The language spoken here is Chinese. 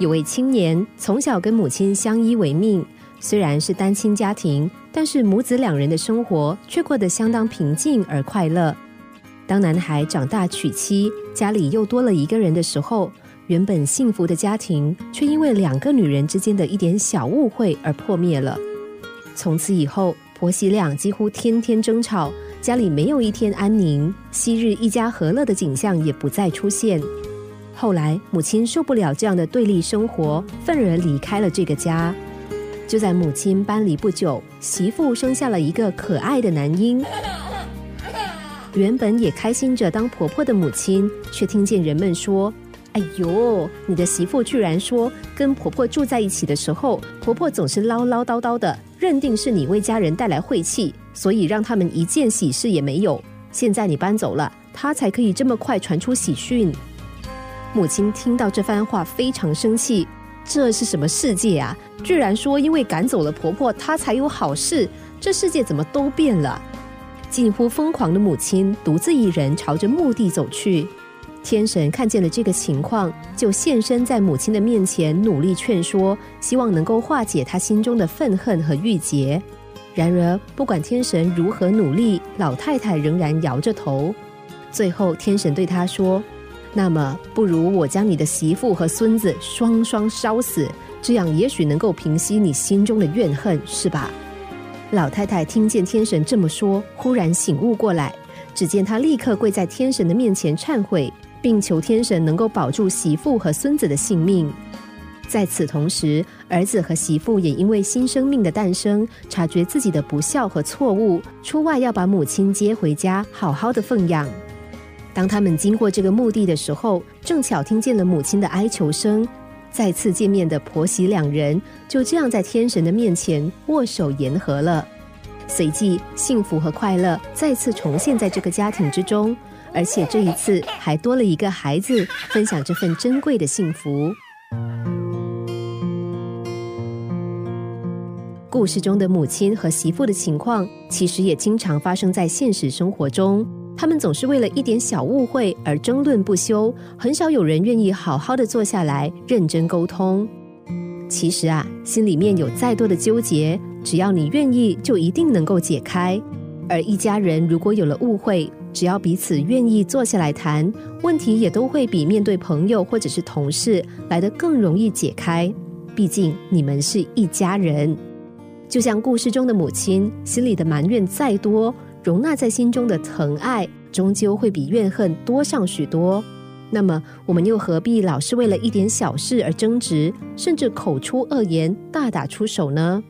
有位青年从小跟母亲相依为命，虽然是单亲家庭，但是母子两人的生活却过得相当平静而快乐。当男孩长大娶妻，家里又多了一个人的时候，原本幸福的家庭却因为两个女人之间的一点小误会而破灭了。从此以后，婆媳俩几乎天天争吵，家里没有一天安宁，昔日一家和乐的景象也不再出现。后来，母亲受不了这样的对立生活，愤而离开了这个家。就在母亲搬离不久，媳妇生下了一个可爱的男婴。原本也开心着当婆婆的母亲，却听见人们说：“哎呦，你的媳妇居然说跟婆婆住在一起的时候，婆婆总是唠唠叨叨的，认定是你为家人带来晦气，所以让他们一件喜事也没有。现在你搬走了，她才可以这么快传出喜讯。”母亲听到这番话，非常生气。这是什么世界啊？居然说因为赶走了婆婆，她才有好事？这世界怎么都变了？近乎疯狂的母亲独自一人朝着墓地走去。天神看见了这个情况，就现身在母亲的面前，努力劝说，希望能够化解她心中的愤恨和郁结。然而，不管天神如何努力，老太太仍然摇着头。最后，天神对她说。那么，不如我将你的媳妇和孙子双双烧死，这样也许能够平息你心中的怨恨，是吧？老太太听见天神这么说，忽然醒悟过来。只见她立刻跪在天神的面前忏悔，并求天神能够保住媳妇和孙子的性命。在此同时，儿子和媳妇也因为新生命的诞生，察觉自己的不孝和错误，出外要把母亲接回家，好好的奉养。当他们经过这个墓地的时候，正巧听见了母亲的哀求声。再次见面的婆媳两人就这样在天神的面前握手言和了。随即，幸福和快乐再次重现在这个家庭之中，而且这一次还多了一个孩子，分享这份珍贵的幸福。故事中的母亲和媳妇的情况，其实也经常发生在现实生活中。他们总是为了一点小误会而争论不休，很少有人愿意好好的坐下来认真沟通。其实啊，心里面有再多的纠结，只要你愿意，就一定能够解开。而一家人如果有了误会，只要彼此愿意坐下来谈，问题也都会比面对朋友或者是同事来得更容易解开。毕竟你们是一家人。就像故事中的母亲，心里的埋怨再多。容纳在心中的疼爱，终究会比怨恨多上许多。那么，我们又何必老是为了一点小事而争执，甚至口出恶言、大打出手呢？